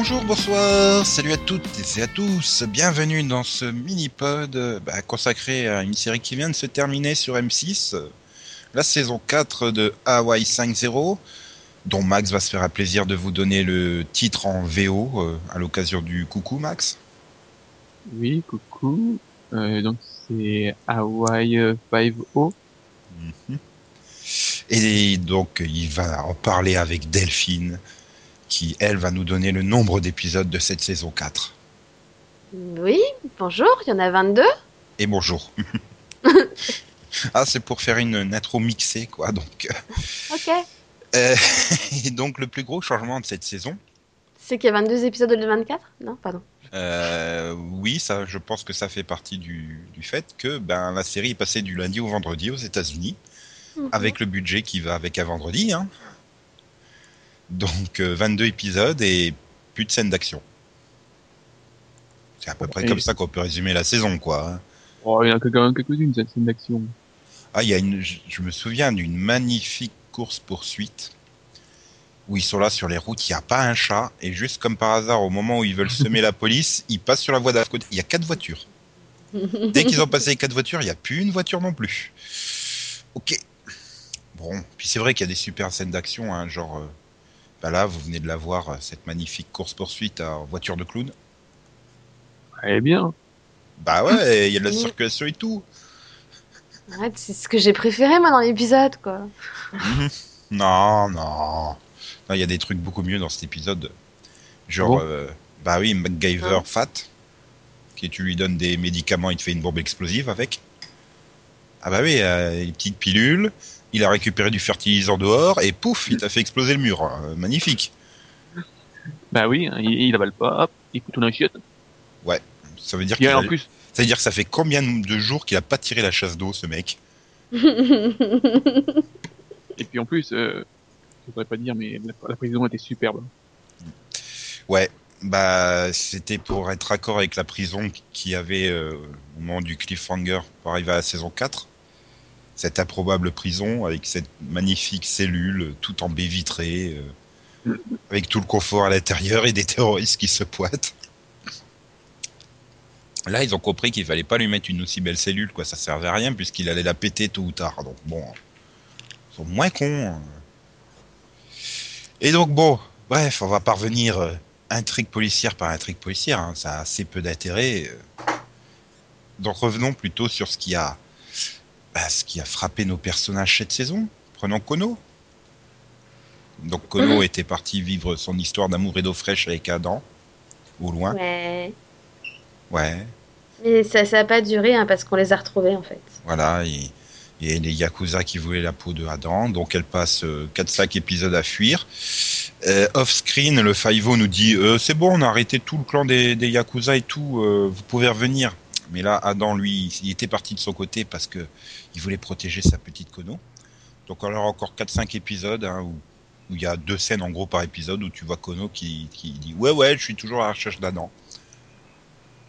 Bonjour, bonsoir, salut à toutes et à tous. Bienvenue dans ce mini-pod euh, bah, consacré à une série qui vient de se terminer sur M6, euh, la saison 4 de Hawaii 5.0, dont Max va se faire un plaisir de vous donner le titre en VO euh, à l'occasion du coucou Max. Oui, coucou. Euh, donc c'est Hawaii 5.0. Mhm. Et donc il va en parler avec Delphine, qui elle va nous donner le nombre d'épisodes de cette saison 4. Oui, bonjour, il y en a 22. Et bonjour. ah, c'est pour faire une, une intro mixée, quoi. Donc, euh, Ok. euh, et donc le plus gros changement de cette saison, C'est qu'il y a 22 épisodes de 24 Non, pardon. euh, oui, ça, je pense que ça fait partie du, du fait que ben la série est passée du lundi au vendredi aux États-Unis, Mhm. avec le budget qui va avec un vendredi. Hein. Donc euh, 22 épisodes et plus de scènes d'action. C'est à peu près Et- comme ça qu'on peut résumer la saison, quoi. hein. Oh, il y en a quand même quelques-unes, cette scène d'action. Ah, il y a une, je je me souviens d'une magnifique course poursuite où ils sont là sur les routes, il n'y a pas un chat et juste comme par hasard, au moment où ils veulent semer la police, ils passent sur la voie d'à côté. Il y a quatre voitures. Dès qu'ils ont passé les quatre voitures, il n'y a plus une voiture non plus. Ok. Bon, puis c'est vrai qu'il y a des super scènes d'action, hein, genre. euh, bah là, vous venez de la voir, euh, cette magnifique course poursuite en voiture de clown. Est bien. Bah ouais, il y a de la circulation et tout. Arrête, c'est ce que j'ai préféré moi dans l'épisode, quoi. Non, non. Non, il y a des trucs beaucoup mieux dans cet épisode. Genre, euh, bah oui, MacGyver fat, qui tu lui donnes des médicaments, il te fait une bombe explosive avec. Ah bah oui, euh, une petite pilule, il a récupéré du fertilisant dehors et pouf, il t'a fait exploser le mur. Euh, magnifique. Bah oui, hein, il, il avale pas, hop, il tout dans la chiotte. Ça veut dire qu'il en a- plus, ça veut dire que ça fait combien de jours qu'il a pas tiré la chasse d'eau, ce mec? Et puis en plus, euh, je voudrais pas dire, mais la, la prison était superbe. Ouais, bah c'était pour être accord avec la prison qui avait euh, au moment du cliffhanger pour arriver à la saison 4. Cette improbable prison avec cette magnifique cellule tout en baie vitrée, euh, avec tout le confort à l'intérieur et des terroristes qui se pointent. Là, ils ont compris qu'il fallait pas lui mettre une aussi belle cellule, quoi. Ça servait à rien puisqu'il allait la péter tôt ou tard. Donc bon, ils sont moins cons. hein. Et donc bon, bref, on va parvenir euh, intrigue policière par intrigue policière, hein, ça a assez peu d'intérêt. euh. Donc revenons plutôt sur ce qui a, bah, ce qui a frappé nos personnages cette saison. Prenons Kono. Donc Kono Mhm. était parti vivre son histoire d'amour et d'eau fraîche avec Adam, au loin. ouais. Ouais, Mais ça ça a pas duré hein, parce qu'on les a retrouvés en fait. voilà. Et, et les Yakuza qui voulaient la peau de Adam, donc elle passe 4-5 épisodes à fuir. Euh, off-screen, le Faivo nous dit euh, c'est bon, on a arrêté tout le clan des, des Yakuza et tout, euh, vous pouvez revenir. Mais là, Adam, lui, il était parti de son côté parce que il voulait protéger sa petite Kono. Donc on aura encore 4-5 épisodes hein, où où il y a deux scènes en gros par épisode où tu vois Kono qui, qui dit ouais ouais, je suis toujours à la recherche d'Adam.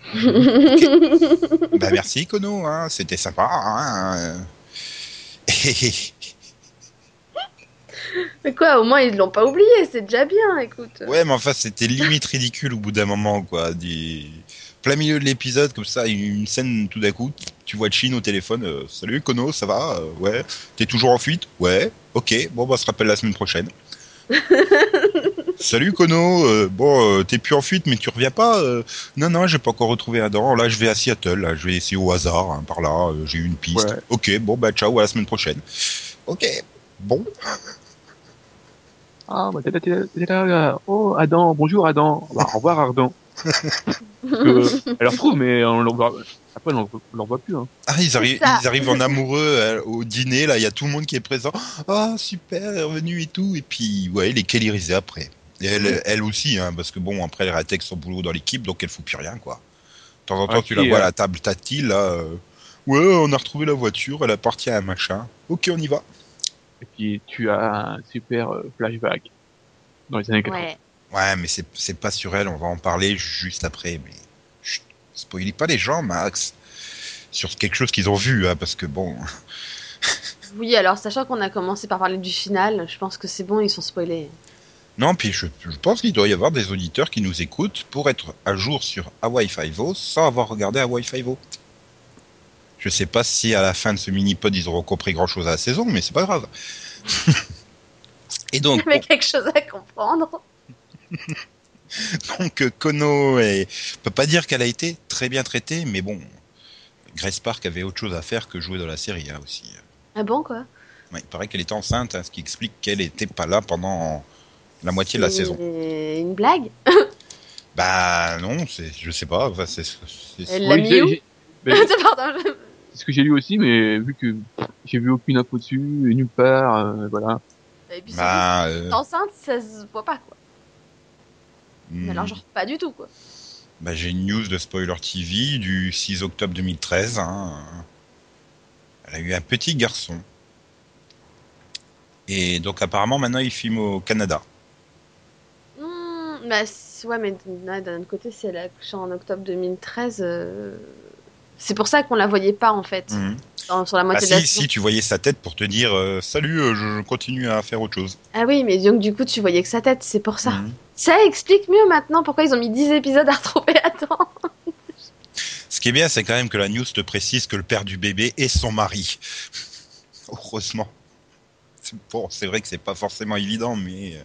bah merci Kono, hein, c'était sympa. Hein. Mais quoi, au moins ils l'ont pas oublié, c'est déjà bien, écoute. Ouais, mais enfin, c'était limite ridicule au bout d'un moment, quoi. Plein milieu de l'épisode, comme ça, une scène tout d'un coup, tu vois Chin au téléphone. euh, Salut Kono, ça va Euh, Ouais. T'es toujours en fuite Ouais. Ok, bon, bah, on se rappelle la semaine prochaine. Salut Kono, euh, bon, euh, t'es plus en fuite, mais tu reviens pas Euh, Non, non, j'ai pas encore retrouvé Adam. Là, je vais à Seattle, là, je vais essayer au hasard, hein, par là, euh, j'ai eu une piste. Ouais. Ok, bon, bah, ciao, à la semaine prochaine. Ok, bon. Ah, bah t'es là, t'es là, t'es là, là. Oh, Adam, bonjour Adam. Bah, au revoir Adam. Que, elle leur retrouve, mais on leur voit, après, on leur voit plus, hein. Ah, ils arrivent, ça. ils arrivent en amoureux euh, au dîner, là, il y a tout le monde qui est présent. Ah, super, elle est revenue et tout. Et puis, ouais, il est kellyrisé après. Et elle, elle aussi, hein, parce que bon, après, elle réintègre son boulot dans l'équipe, donc elle fout plus rien, quoi. De temps en temps, Ah, tu la vois à la table tactile, là. euh, ouais, on a retrouvé la voiture, elle appartient à un machin. Ok, on y va. Et puis, tu as un super euh, flashback. Dans les années 80. Ouais. Ouais, mais c'est c'est pas sur elle, on va en parler juste après. Mais chut, spoilez pas les gens, Max. Sur quelque chose qu'ils ont vu, hein, parce que bon. Oui, alors sachant qu'on a commencé par parler du final, je pense que c'est bon, ils sont spoilés. Non, puis je, je pense qu'il doit y avoir des auditeurs qui nous écoutent pour être à jour sur Hawaii Five-O sans avoir regardé Hawaii Five-O. Je sais pas si à la fin de ce mini-pod ils auront compris grand-chose à la saison, mais c'est pas grave. Et donc, Il y avait quelque chose à comprendre. donc euh, Kono, est... on peut pas dire qu'elle a été très bien traitée, mais bon, Grace Park avait autre chose à faire que jouer dans la série hein, aussi. Ah bon, quoi? Ouais, il paraît qu'elle était enceinte, hein, ce qui explique qu'elle n'était pas là pendant la moitié de la saison. Une blague? Bah non, c'est, je sais pas. Enfin, c'est, Elle l'a mis j'ai- où? j'ai- mais Pardon, je- C'est ce que j'ai lu aussi, mais vu que j'ai vu aucune info dessus, et nulle part, euh, voilà. Et puis bah, euh, enceinte, ça se voit pas, quoi. Hmm, Mais alors, genre, pas du tout, quoi. bah, j'ai une news de Spoiler TV du 6 octobre 2013. hein. Elle a eu un petit garçon. Et donc apparemment maintenant il filme au Canada. Hmm, bah, ouais, mais d'un d'un autre côté, si elle a accouché en octobre 2013, euh, c'est pour ça qu'on la voyait pas, en fait, Mhm. dans- sur la Ah moitié de la si, si, tu voyais sa tête pour te dire euh, salut, euh, je, continue à faire autre chose. Ah oui, mais donc, du coup, tu voyais que sa tête, c'est pour ça. Mhm. Ça explique mieux maintenant pourquoi ils ont mis 10 épisodes à retrouver à temps. Ce qui est bien, c'est quand même que la news te précise que le père du bébé est son mari. Heureusement. Bon, c'est vrai que c'est pas forcément évident, mais. euh,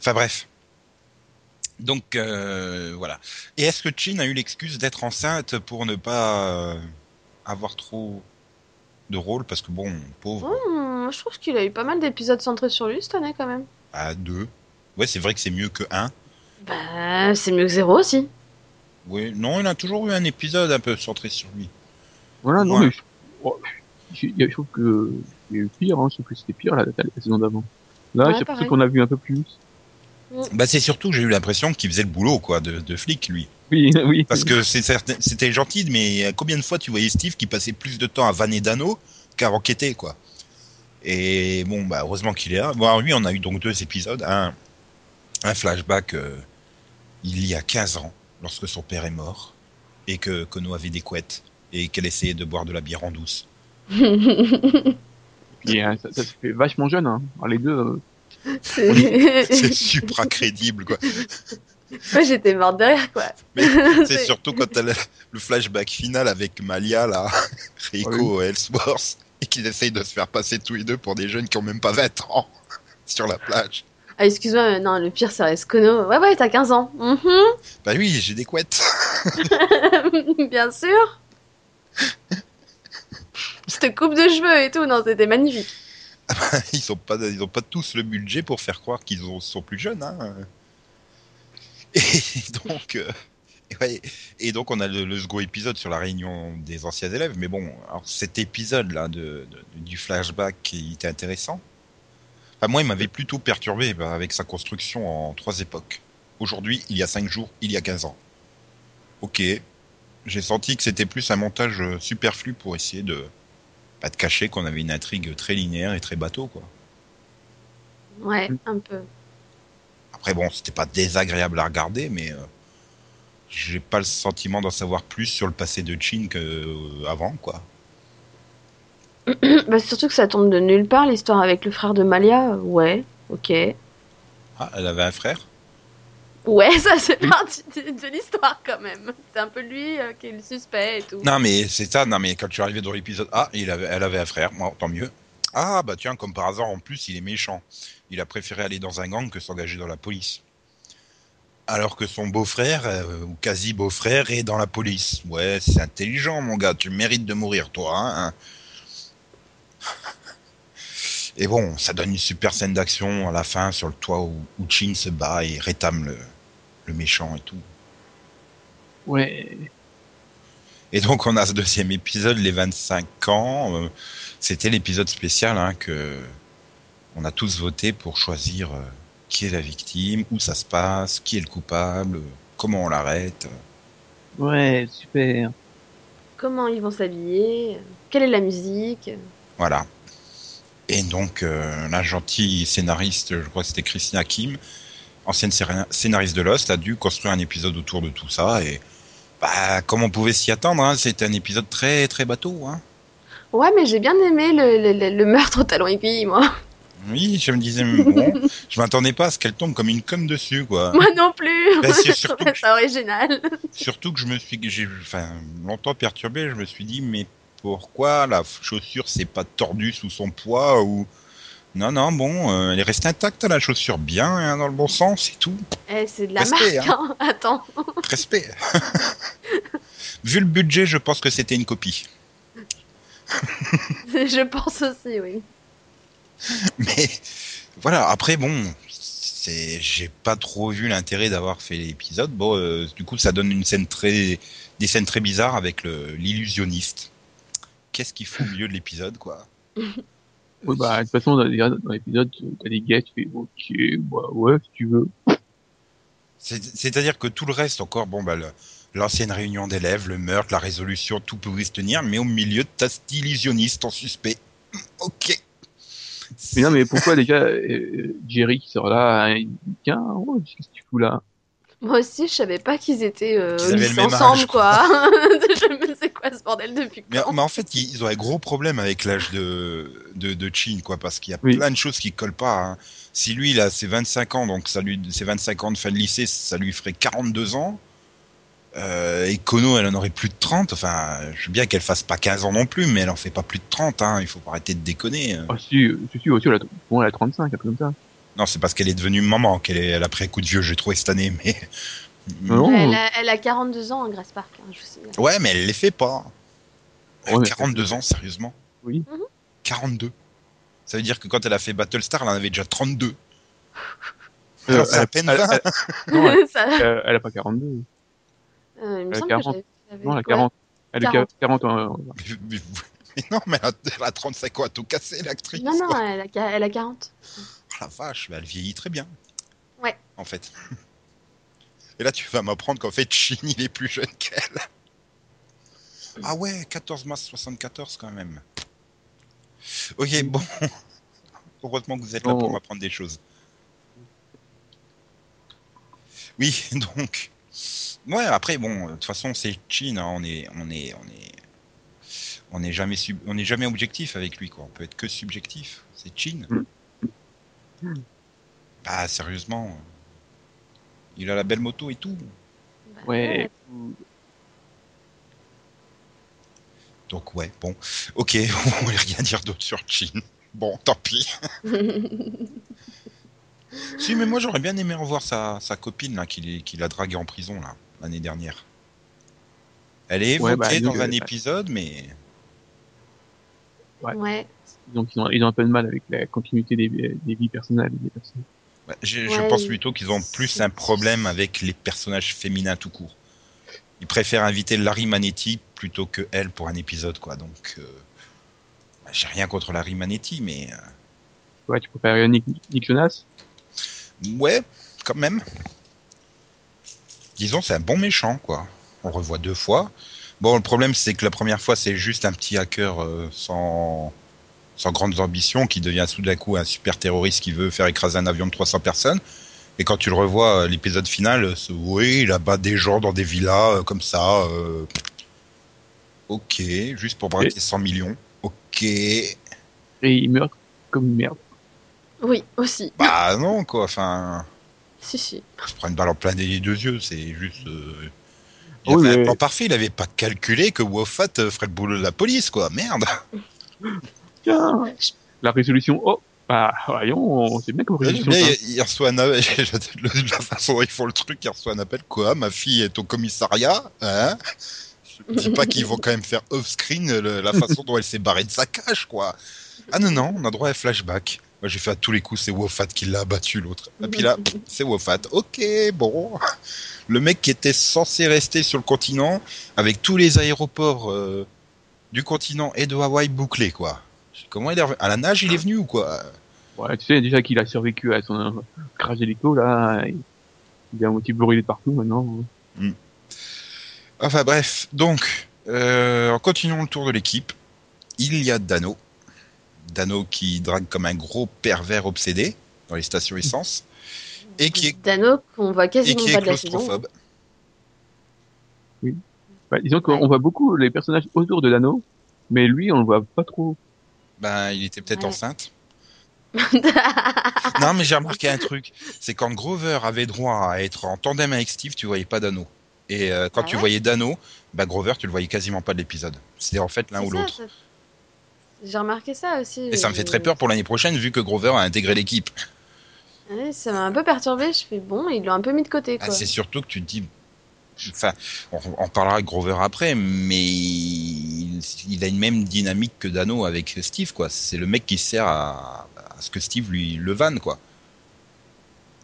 Enfin bref. Donc euh, voilà. Et est-ce que Chin a eu l'excuse d'être enceinte pour ne pas euh, avoir trop de rôle? Parce que bon, pauvre, Hmm, je trouve qu'il a eu pas mal d'épisodes centrés sur lui cette année, quand même. à deux. Ouais, c'est vrai que c'est mieux que un. Bah, c'est mieux que zéro aussi. Oui, non, il a toujours eu un épisode un peu centré sur lui. Voilà, non, Ouais. mais je, oh, je trouve que il y a eu pire, hein, je trouve que c'était pire la, la, la saison d'avant. Là, Ouais, j'ai l'impression qu'on a vu un peu plus. Bah, c'est surtout que j'ai eu l'impression qu'il faisait le boulot, quoi, de, de flic, lui. Oui, oui. Parce que c'est certain- c'était gentil, mais combien de fois tu voyais Steve qui passait plus de temps à vanner Dano qu'à enquêter, quoi? Et bon, bah, heureusement qu'il est là. Bon, alors lui, on a eu donc deux épisodes. Un, un flashback euh, il y a 15 ans, lorsque son père est mort, et que Kono avait des couettes, et qu'elle essayait de boire de la bière en douce. Puis, ça, ça se fait vachement jeune, hein. Les deux, euh, C'est c'est... supra crédible, quoi. Moi, j'étais morte de rire, quoi. Mais C'est surtout quand t'as le, le flashback final avec Malia, là, Rico Ellsworth, et qu'ils essayent de se faire passer tous les deux pour des jeunes qui ont même pas 20 ans sur la plage. Ah, excuse-moi, mais non, le pire, c'est Rescono. Ouais, ouais, t'as 15 ans. Mhm. Bah oui, j'ai des couettes. Bien sûr. Cette coupe de cheveux et tout, non, c'était magnifique. ils ont pas, pas tous le budget pour faire croire qu'ils ont- sont plus jeunes. Hein. Et donc, euh, ouais, et donc on a le, le second épisode sur la réunion des anciens élèves. Mais bon, cet épisode-là de, de- du flashback, il était intéressant. Moi, il m'avait plutôt perturbé bah, avec sa construction en trois époques. Aujourd'hui, il y a cinq jours, il y a 15 ans. Ok, j'ai senti que c'était plus un montage euh, superflu pour essayer de pas de cacher qu'on avait une intrigue très linéaire et très bateau, quoi. Ouais, un peu. Après, bon, c'était pas désagréable à regarder, mais euh, j'ai pas le sentiment d'en savoir plus sur le passé de Chin qu'avant, quoi. bah, surtout que ça tombe de nulle part, l'histoire avec le frère de Malia. Ouais, ok. Ah, elle avait un frère? Ouais, ça c'est partie de, l'histoire quand même. C'est un peu lui euh, qui est le suspect et tout. Non, mais c'est ça, non, mais quand tu arrivé dans l'épisode A, il avait, elle avait un frère, bon, tant mieux. Ah, bah tiens, comme par hasard, en plus, il est méchant. Il a préféré aller dans un gang que s'engager dans la police. Alors que son beau-frère, euh, ou quasi beau-frère, est dans la police. Ouais, c'est intelligent, mon gars, tu mérites de mourir, toi. Hein et bon, ça donne une super scène d'action à la fin sur le toit où, où Chin se bat et rétame le, le méchant et tout. ouais. Et donc on a ce deuxième épisode, les 25 ans. Euh, C'était l'épisode spécial hein, que on a tous voté pour choisir euh, qui est la victime, où ça se passe, qui est le coupable, euh, comment on l'arrête. Ouais, super. Comment ils vont s'habiller Quelle est la musique Voilà. Et donc euh, la gentille scénariste, je crois que c'était Christina Kim, ancienne scéna- scénariste de Lost, a dû construire un épisode autour de tout ça. Et bah, comme on pouvait s'y attendre, hein, c'était un épisode très très bateau. Hein. Ouais, mais j'ai bien aimé le, le- le- le meurtre au talon aiguille, moi. Oui, je me disais, bon, je m'attendais pas à ce qu'elle tombe comme une conne dessus, quoi. Moi non plus. Bah, c'est surtout ça original. Surtout que je me suis, j'ai, enfin, longtemps perturbé, je me suis dit, mais pourquoi la chaussure s'est pas tordue sous son poids ou non, non, bon, euh, elle est restée intacte la chaussure, bien hein, dans le bon sens et tout. Eh, c'est de la Respect, marque. hein. Attends. Respect. Vu le budget, je pense que c'était une copie. je pense aussi, oui. Mais voilà, après bon, c'est j'ai pas trop vu l'intérêt d'avoir fait l'épisode. Bon, euh, du coup, ça donne une scène très des scènes très bizarres avec le l'illusionniste. Qu'est-ce qu'il faut au milieu de l'épisode, quoi Oui, bah, de toute façon, dans l'épisode, t'as des gars, tu fais, ok, bah, ouais, si tu veux. C'est- C'est-à-dire que tout le reste encore, bon bah l'ancienne réunion d'élèves, le meurtre, la résolution, tout pourrait se tenir, mais au milieu, t'as cet illusionniste en suspect. Ok. Mais non, mais pourquoi déjà, euh, Jerry qui sort là, hein, il dit, tiens, oh, qu'est-ce que tu fous là? Moi aussi, je savais pas qu'ils étaient euh, avaient le même ensemble, âge, quoi. je me ce bordel depuis Mais, quand mais en fait, ils ils ont un gros problème avec l'âge de, de, de Chin, quoi, parce qu'il y a Oui. plein de choses qui collent pas. hein. Si lui, il a ses 25 ans, donc ça lui, ses 25 ans de fin de lycée, ça lui ferait 42 ans. Euh, et Kono, elle en aurait plus de 30. Enfin, je veux bien qu'elle fasse pas 15 ans non plus, mais elle en fait pas plus de 30. Hein. Il faut pas arrêter de déconner. Ah, si, si, si, aussi, elle a, bon, elle a 35, un peu comme ça. Non, c'est parce qu'elle est devenue maman qu'elle est, elle a pris un coup de vieux, j'ai trouvé cette année. Mais Non. elle, a, elle a 42 ans, hein, Grace Park. hein, je sais. ouais, mais elle les fait pas. Elle a Ouais, mais- 42 ans, sérieusement. Oui. Mhm. 42. Ça veut dire que quand elle a fait Battlestar, elle en avait déjà 32. Euh, Alors, c'est à elle- peine elle- 20. elle- non, elle, Ça- elle- elle a pas 42. euh, il me elle a semble 40. que j'avais- j'avais- Non, elle a ouais. 40. Elle a 40. 40 ans. euh, Mais, mais- mais non, mais elle a, elle a 35 ans à tout casser, l'actrice? Non, non, elle a, qua- elle a 40. Oh, la vache, mais elle vieillit très bien. Ouais. En fait. Et là, tu vas m'apprendre qu'en fait, Shin, il est plus jeune qu'elle. Ah ouais, 14 mars 74 quand même. Ok, bon. Heureusement que vous êtes là pour Oh. m'apprendre des choses. Oui, donc. Ouais, après, bon, de toute façon, c'est Chin, hein, on est, on est, on est, on n'est jamais, sub- on n'est jamais objectif avec lui, quoi. On peut être que subjectif. C'est Chin. Mm. Bah, sérieusement, il a la belle moto et tout. Bah, Ouais. Donc ouais, bon, ok, on va rien dire d'autre sur Chin. Bon, tant pis. Si, mais moi j'aurais bien aimé revoir sa, sa copine là, qu'il est- qu'il a draguée en prison là l'année dernière. Elle est évoquée Ouais, bah, dans donc, un épisode, mais ouais. Donc, ils ont, ils ont un peu de mal avec la continuité des, des vies personnelles des personnes. Ouais, je, pense plutôt qu'ils ont plus un problème avec les personnages féminins tout court. Ils préfèrent inviter Larry Manetti plutôt que elle pour un épisode, quoi. Donc, euh, bah, j'ai rien contre Larry Manetti, mais euh, Ouais, tu préfères Nick, Nick Jonas? Ouais, quand même. Disons, c'est un bon méchant, quoi. On revoit deux fois. Bon, le problème, c'est que la première fois, c'est juste un petit hacker euh, sans, sans grandes ambitions qui devient tout d'un coup un super terroriste qui veut faire écraser un avion de 300 personnes. Et quand tu le revois, euh, l'épisode final, euh, c'est oui, il abat des gens dans des villas, euh, comme ça. euh, Ok, juste pour braquer 100 millions. Ok. et il meurt comme une merde. Oui, aussi. Bah non, quoi. Enfin. Si, si. se prend une balle en plein des deux yeux, c'est juste. euh, Il Oui, a fait un mais- plan parfait, il avait pas calculé que Wofat ferait le boulot de la police, quoi. Merde. Tiens La résolution, oh Bah, voyons, on sait bien comme résolution. Ça. il, reçoit un appel, de la façon dont ils font le truc, il reçoit un appel, quoi, ma fille est au commissariat, hein? Je me dis pas qu'ils vont quand même faire off-screen le- la façon dont elle s'est barrée de sa cage, quoi. Ah non, non, on a droit à un flashback. Moi, j'ai fait à tous les coups, c'est Wofat qui l'a abattu, l'autre. Et puis là, c'est Wofat. Ok, bon. Le mec qui était censé rester sur le continent, avec tous les aéroports euh, du continent et de Hawaï bouclés, quoi. Comment il est revenu? À la nage, il est venu ou quoi? Ouais, tu sais déjà qu'il a survécu à son euh, crash d'hélico, là, il est à moitié brûlé de partout maintenant. Enfin bref, donc, euh, en continuant le tour de l'équipe, il y a Dano. Dano qui drague comme un gros pervers obsédé dans les stations essence et qui est, Dano, qu'on voit et quasiment qui est pas de la saison. claustrophobe. Bah, disons qu'on voit beaucoup les personnages autour de Dano, mais lui, on le voit pas trop. Ben, il était peut-être Ouais. enceinte. Non, mais j'ai remarqué un truc. C'est quand Grover avait droit à être en tandem avec Steve, tu voyais pas Dano. Et euh, quand Ah tu voyais Dano, bah Grover, tu le voyais quasiment pas de l'épisode. C'était en fait l'un ou l'autre. J'ai remarqué ça aussi. Et ça me fait très peur pour l'année prochaine vu que Grover a intégré l'équipe. Ouais, ça m'a un peu perturbé. Je fais bon, ils l'ont un peu mis de côté Ah, quoi. c'est surtout que tu te dis. Enfin, on, parlera de Grover après, mais il, a une même dynamique que Dano avec Steve, quoi. C'est le mec qui sert à, ce que Steve lui le vanne, quoi.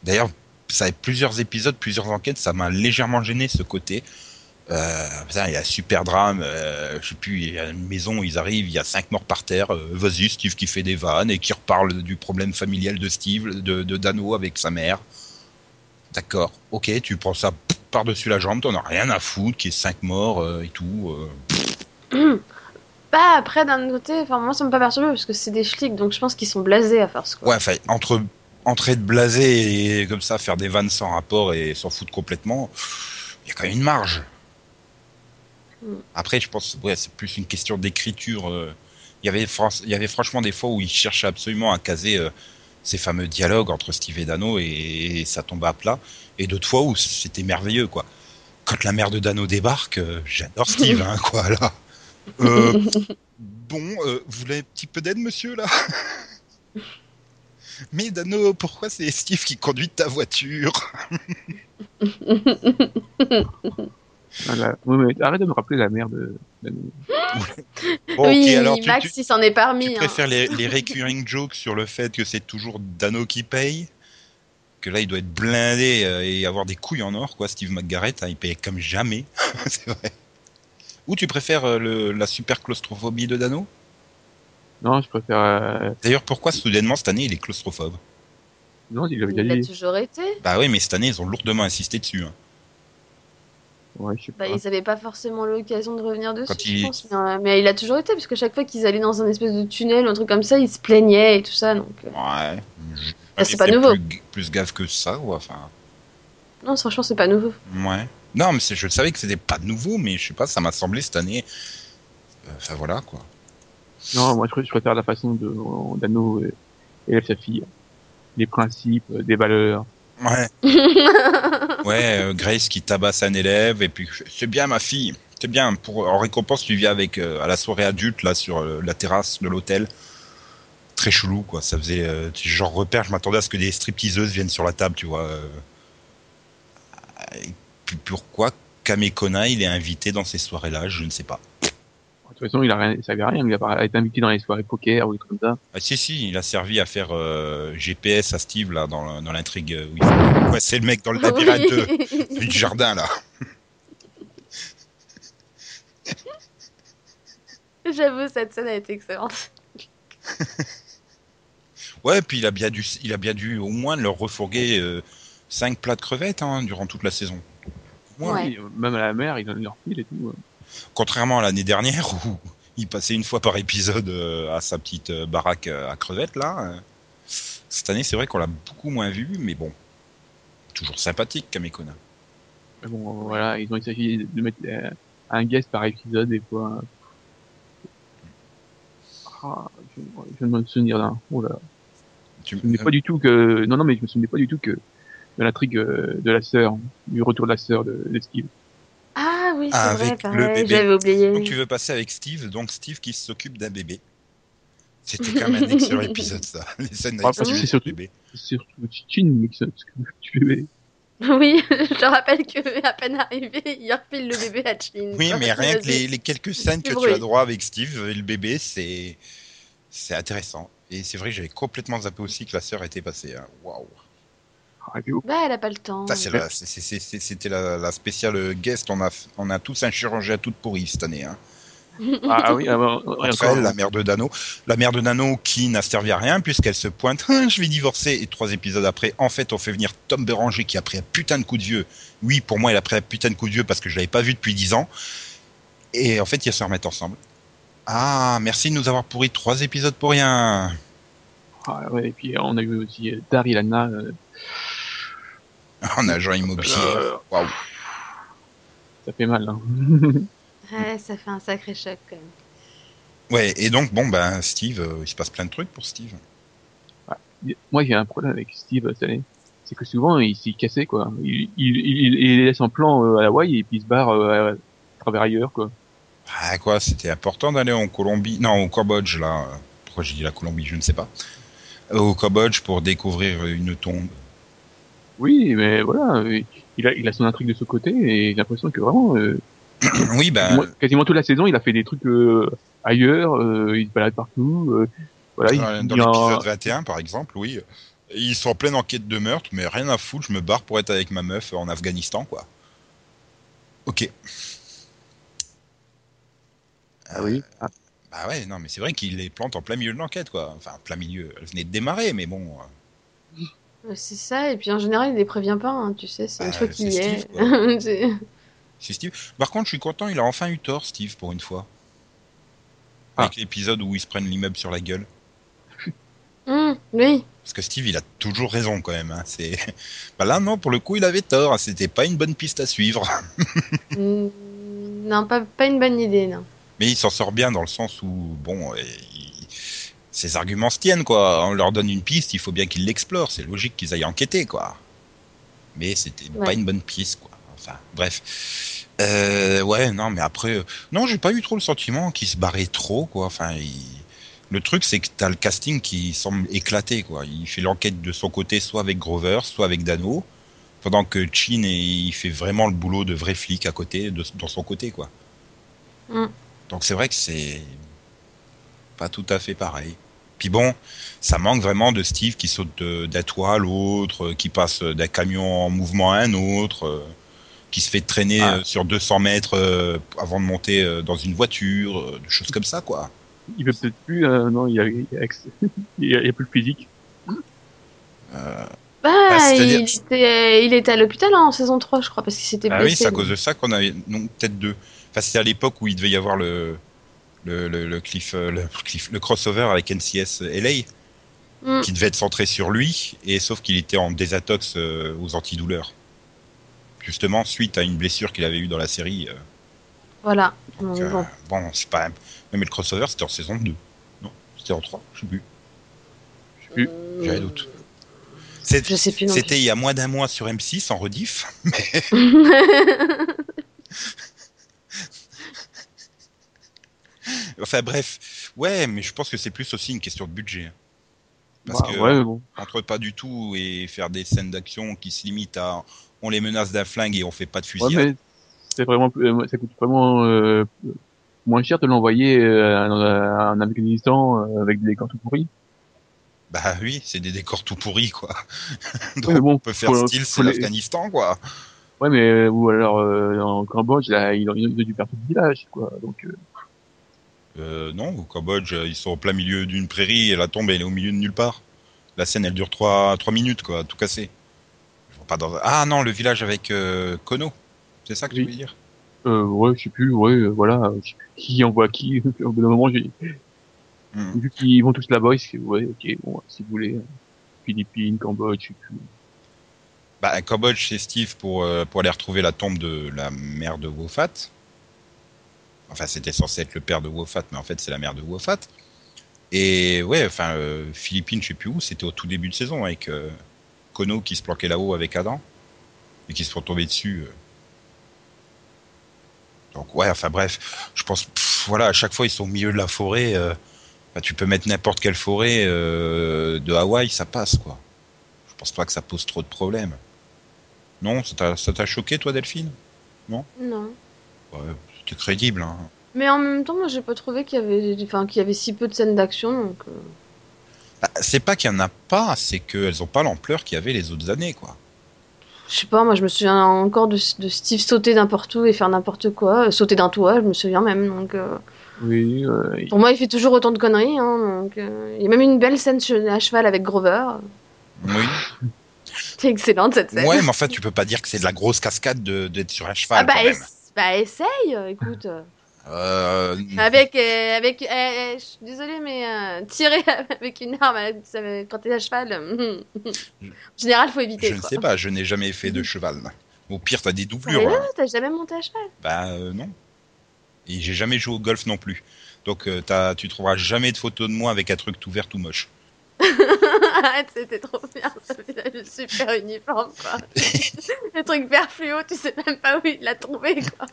D'ailleurs, ça a plusieurs épisodes, plusieurs enquêtes, ça m'a légèrement gêné ce côté. Euh, il y a un super drame, euh, je sais plus, il y a une maison ils arrivent, il y a cinq morts par terre. euh, Vas-y, Steve qui fait des vannes et qui reparle du problème familial de Steve, de, de Dano avec sa mère. D'accord, ok, tu prends ça par-dessus la jambe, t'en as rien à foutre, qu'il y ait cinq morts euh, et tout. euh. Bah après d'un côté, enfin moi ça m'a pas perturbé parce que c'est des flics donc je pense qu'ils sont blasés à force quoi. Ouais, enfin, entre entrer de blasé et comme ça faire des vannes sans rapport et s'en foutre complètement, il y a quand même une marge. Mm. Après, je pense, ouais, c'est plus une question d'écriture. euh. Il y avait, il y avait franchement des fois où ils cherchaient absolument à caser euh, ces fameux dialogues entre Steve et Dano et, et ça tombait à plat. Et d'autres fois où c'était merveilleux, quoi. Quand la mère de Dano débarque, euh, j'adore Steve, hein, quoi, là. Euh, bon, euh, vous voulez un petit peu d'aide, monsieur, là? Mais Dano, pourquoi c'est Steve qui conduit ta voiture? Voilà. Oui, mais arrête de me rappeler la mère de. de- Bon, oui, ok, alors tu, Max tu- il s'en est tu parmi. hein. préfères les, les recurring jokes sur le fait que c'est toujours Dano qui paye que là il doit être blindé euh, et avoir des couilles en or quoi Steve McGarrett hein, il paye comme jamais c'est vrai ou tu préfères euh, le, la super claustrophobie de Dano? Non, je préfère. euh, d'ailleurs pourquoi soudainement cette année il est claustrophobe? Non, il l'avait Il déjà a dit. toujours été. bah oui mais cette année ils ont lourdement insisté dessus hein. Ouais, je sais Bah, pas. ils avaient pas forcément l'occasion de revenir dessus, Quand je il- pense. Mais, euh, mais il a toujours été, parce que chaque fois qu'ils allaient dans un espèce de tunnel ou un truc comme ça, ils se plaignaient et tout ça. Donc, euh, ouais Je- Ah, c'est pas nouveau. plus, plus gaffe que ça ou enfin non, franchement, c'est pas nouveau. ouais non mais je savais que c'était pas nouveau mais je sais pas ça m'a semblé cette année Euh, enfin voilà quoi Non, moi je, pré- je préfère la façon de Dano élève sa fille. Les principes, des valeurs. Ouais Ouais, euh, Grace qui tabasse un élève et puis c'est bien ma fille, c'est bien. Pour en récompense, tu viens avec euh, à la soirée adulte là sur euh, la terrasse de l'hôtel. Très chelou quoi. Ça faisait euh, genre repère. Je m'attendais à ce que des stripteaseuses viennent sur la table, tu vois. euh. Et puis pourquoi Kamekona il est invité dans ces soirées-là? Je ne sais pas. De toute façon, il a rien, ça avait rien, il a été invité dans les soirées poker ou des trucs comme ça. Ah si si, il a servi à faire euh, GPS à Steve là dans, dans l'intrigue. euh, Ouais, c'est le mec dans le labyrinthe de- du jardin là? J'avoue, cette scène a été excellente. Ouais, puis il a bien dû, il a bien dû au moins leur refourguer 5 plats de crevettes hein, durant toute la saison. Au moins. Ouais. Même à la mer, il donne leur fil et tout. Contrairement à l'année dernière où il passait une fois par épisode euh, à sa petite euh, baraque euh, à crevettes là. Cette année, c'est vrai qu'on l'a beaucoup moins vu, mais bon, toujours sympathique Kamekona. Mais bon, voilà, ils ont essayé de mettre un guest par épisode des fois. Ah, je, je viens de me souvenir d'un. Oh là. là. Tu- Je me souvenais pas du tout que. Non, non, mais je me souvenais pas du tout que de l'intrigue de la sœur, du retour de la sœur de, de Steve. Ah oui, c'est vrai, avec le pareil, bébé. j'avais oublié. Donc tu veux passer avec Steve, donc Steve qui s'occupe d'un bébé. C'était quand même un excellent épisode ça. Les scènes avec parce que Steve c'est surtout- le bébé. Surtout Chine qui se tu bébé. Oui, je rappelle que à peine arrivé, il refile le bébé à Chin. Oui, mais rien que les, les quelques scènes que tu as droit avec Steve et le bébé, c'est c'est intéressant. Et c'est vrai que j'avais complètement zappé aussi que la sœur était passée. hein. Waouh. Bah, elle a pas le temps. Ça, c'est la- c'est- c'est- c'est- C'était la, la spéciale guest. On a, on a tous un chirurgien à toute pourrie cette année. Hein. Ah, ah oui, ah, Entre encore, elle, la mère de Dano. La mère de Dano qui n'a servi à rien puisqu'elle se pointe. Ah, je vais divorcer. Et trois épisodes après, en fait, on fait venir Tom Béranger qui a pris un putain de coup de vieux. Oui, pour moi, il a pris un putain de coup de vieux parce que je l'avais pas vu depuis dix ans. Et en fait, ils se remettent ensemble. Ah, merci de nous avoir pourri trois épisodes pour rien. Ah, ouais, et puis on a eu aussi euh, Daryl Anna. Euh, En agent immobilier. euh, Waouh. ça fait mal. Hein. Ouais, ça fait un sacré choc quand même. Ouais, et donc, bon, ben, Steve, euh, il se passe plein de trucs pour Steve. Ouais, moi j'ai un problème avec Steve cette année. C'est que souvent il s'est cassé quoi. Il, il, il, il laisse en plan euh, à Hawaï et puis il se barre euh, à travers ailleurs quoi. Ah quoi, c'était important d'aller en Colombie, non au Cambodge là. Pourquoi j'ai dit la Colombie, je ne sais pas. Au Cambodge pour découvrir une tombe. Oui, mais voilà, euh, il a, il a son intrigue de ce côté et j'ai l'impression que vraiment, euh, oui, ben quasiment, quasiment toute la saison, il a fait des trucs euh, ailleurs, euh, il se balade partout. euh, voilà, il, dans a- l'épisode 21 par exemple, oui. Ils sont en pleine enquête de meurtre, mais rien à foutre, je me barre pour être avec ma meuf en Afghanistan, quoi. Ok. Ah oui. Ah, Bah ouais, non, mais c'est vrai qu'il les plante en plein milieu de l'enquête, quoi. Enfin, en plein milieu. Elle venait de démarrer, mais bon. C'est ça, et puis en général, il les prévient pas, hein, tu sais, c'est une Bah, fois qu'il y est. C'est- C'est Steve. Par contre, je suis content, il a enfin eu tort, Steve, pour une fois. Ah. Avec l'épisode où ils se prennent l'immeuble sur la gueule. Hum, oui. Parce que Steve, il a toujours raison quand même. Hein. C'est... Bah là, non, pour le coup, il avait tort. C'était pas une bonne piste à suivre. Hum, non, pas, pas une bonne idée, non. Mais il s'en sort bien dans le sens où, bon, il- ses arguments se tiennent, quoi. On leur donne une piste, il faut bien qu'ils l'explorent. C'est logique qu'ils aillent enquêter, quoi. Mais c'était Ouais. pas une bonne piste, quoi. Enfin, bref. Euh, ouais, non, mais après, euh, non, j'ai pas eu trop le sentiment qu'il se barrait trop, quoi. Enfin, il- le truc, c'est que t'as le casting qui semble éclaté, quoi. Il fait l'enquête de son côté, soit avec Grover, soit avec Dano, pendant que Chin, il fait vraiment le boulot de vrai flic à côté, de, dans son côté, quoi. Mm. Donc c'est vrai que c'est pas tout à fait pareil. Puis bon, ça manque vraiment de Steve qui saute de- d'un toit à l'autre, euh, qui passe d'un camion en mouvement à un autre, euh, qui se fait traîner Ah. euh, sur 200 mètres euh, avant de monter euh, dans une voiture, euh, des choses comme ça, quoi. il veut peut-être plus, euh, non, il y a, il y a, ex- il y a- il y a plus le physique. Euh, Bah, c'est-à-dire- il était, il était à l'hôpital hein, en saison 3, je crois, parce qu'il s'était ah oui, blessé. c'est à cause de ça qu'on avait, non, peut-être deux. Enfin, c'était à l'époque où il devait y avoir le, le, le, le cliff, euh, le, cliff- le crossover avec NCS LA. Hum, qui devait être centré sur lui, et sauf qu'il était en désintox euh, aux antidouleurs. Justement, suite à une blessure qu'il avait eue dans la série. euh, Voilà. donc, euh, bon. bon, c'est pas. Mais le crossover, c'était en saison 2. Non, c'était en 3, je sais plus. Je sais plus. J'ai un doute. C'était il y a moins d'un mois sur M6 en rediff. Enfin bref, ouais, mais je pense que c'est plus aussi une question de budget. Parce Bah, que ouais, bon. entre pas du tout et faire des scènes d'action qui se limitent à on les menace d'un flingue et on fait pas de Ouais, fusillade. mais c'est vraiment, euh, ça coûte vraiment euh, moins cher de l'envoyer euh, en Afghanistan euh, avec des décors tout pourris. Bah oui, c'est des décors tout pourris quoi. Donc Ouais, bon, on peut faire style c'est l'Afghanistan quoi. Ouais, mais ou alors en Cambodge, là, ils ont, ils ont dû perdre tout le village, quoi. Donc, euh, non, au Cambodge, euh, ils sont au plein milieu d'une prairie et la tombe elle est au milieu de nulle part. La scène elle dure 3, trois minutes quoi, tout cassé. Je vois Pas dans... Ah non, le village avec euh, Kono. C'est ça que Oui. tu veux dire? Euh, ouais, je sais plus, ouais, euh, voilà, euh, qui envoie qui. Au bout d'un moment, j'ai Hmm. vu qu'ils vont tous là-bas, fais, ouais, ok, bon, si vous voulez, Philippines, Cambodge, je sais plus. Bah, Cambodge, c'est Steve pour, pour aller retrouver la tombe de la mère de Wofat. Enfin, c'était censé être le père de Wofat, mais en fait, c'est la mère de Wofat. Et ouais, enfin, euh, Philippines, je sais plus où, c'était au tout début de saison avec euh, Kono qui se planquait là-haut avec Adam et qui se font tomber dessus. euh. Donc ouais, enfin bref, je pense, pff, voilà, à chaque fois ils sont au milieu de la forêt. euh, bah, tu peux mettre n'importe quelle forêt de Hawaï, ça passe quoi. Je pense pas que ça pose trop de problèmes. Non, ça t'a- choqué toi, Delphine? Non. Ouais, crédible. Hein. Mais en même temps, moi, j'ai pas trouvé qu'il y avait, enfin, qu'il y avait si peu de scènes d'action, donc. euh, Bah, c'est pas qu'il y en a pas, c'est qu'elles ont pas l'ampleur qu'il y avait les autres années, quoi. Je sais pas, moi, je me souviens encore de, de Steve sauter n'importe où et faire n'importe quoi, euh, sauter d'un toit, je me souviens même, donc. euh, Oui, euh, Pour moi, il fait toujours autant de conneries, hein, donc. euh, Il y a même une belle scène à cheval avec Grover. Oui. C'est excellente cette scène. Ouais, mais en fait, tu peux pas dire que c'est de la grosse cascade de- d'être sur un cheval. ah bah, quand même. ess- bah, essaye, euh, écoute. euh. Avec, euh, avec, euh, je suis désolée, mais tirer avec une arme quand t'es à cheval, en général, faut éviter. je ne sais pas, je n'ai jamais fait de cheval. Au pire, t'as des doublures. Hein. T'as jamais monté à cheval Bah non. Et j'ai jamais joué au golf non plus. Donc t'as- tu trouveras jamais de photos de moi avec un truc tout vert tout moche. Arrête, c'était trop bien. Ça fait le super uniforme, quoi. le truc vert fluo, tu sais même pas où il l'a trouvé, quoi.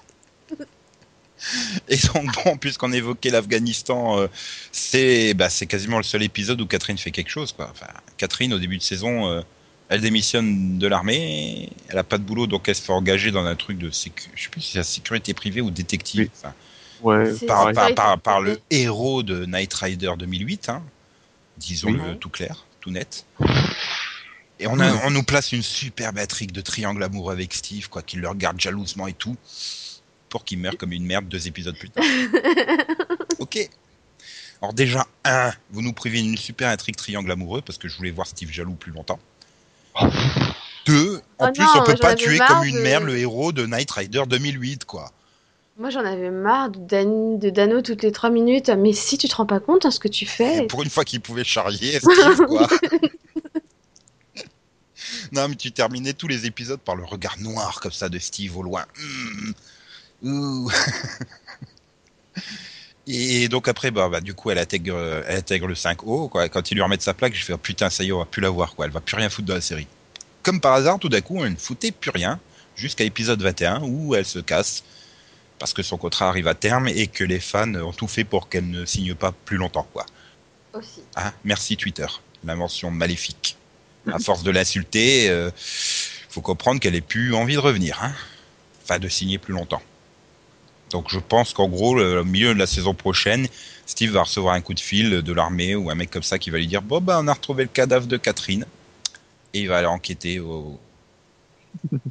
Et donc, bon, puisqu'on évoquait l'Afghanistan, euh, c'est bah, c'est quasiment le seul épisode où Catherine fait quelque chose. Quoi. Enfin, Catherine, au début de saison, euh, elle démissionne de l'armée, elle a pas de boulot, donc elle se fait engager dans un truc de sécu... je sais plus si c'est la sécurité privée ou détective. Oui. Enfin, Ouais, C'est- par, Ouais. par, par, par le héros de Knight Rider 2008, hein, disons-le Oui. tout clair, tout net. Et on, a, on nous place une super batterie de triangle amoureux avec Steve, quoi, qui le regarde jalousement et tout, pour qu'il meure comme une merde deux épisodes plus tard. ok. Alors déjà, un, vous nous privez une super intrigue triangle amoureux, parce que je voulais voir Steve jaloux plus longtemps. Deux, en Oh plus, non, on peut pas tuer comme une de- merde le héros de Knight Rider 2008, quoi. Moi, j'en avais marre de, Dan- de Dano toutes les trois minutes. Mais si tu te rends pas compte hein, ce que tu fais. Pour une fois qu'il pouvait charrier, Steve, quoi. non, mais tu terminais tous les épisodes par le regard noir comme ça de Steve au loin. Ouh. Et donc après, bah, bah, du coup, elle intègre, elle intègre le 5O. Quoi. Quand ils lui remettent sa plaque, je fais oh, putain, ça y est, on va plus la voir. Quoi. Elle va plus rien foutre dans la série. Comme par hasard, tout d'un coup, elle ne foutait plus rien jusqu'à l'épisode 21 où elle se casse parce que son contrat arrive à terme et que les fans ont tout fait pour qu'elle ne signe pas plus longtemps. Quoi. Aussi. Ah, merci Twitter, l'invention maléfique. À force de l'insulter, euh, faut comprendre qu'elle ait plus envie de revenir, hein. enfin de signer plus longtemps. Donc je pense qu'en gros, le- au milieu de la saison prochaine, Steve va recevoir un coup de fil de l'armée ou un mec comme ça qui va lui dire bon bah on a retrouvé le cadavre de Catherine et il va aller enquêter au-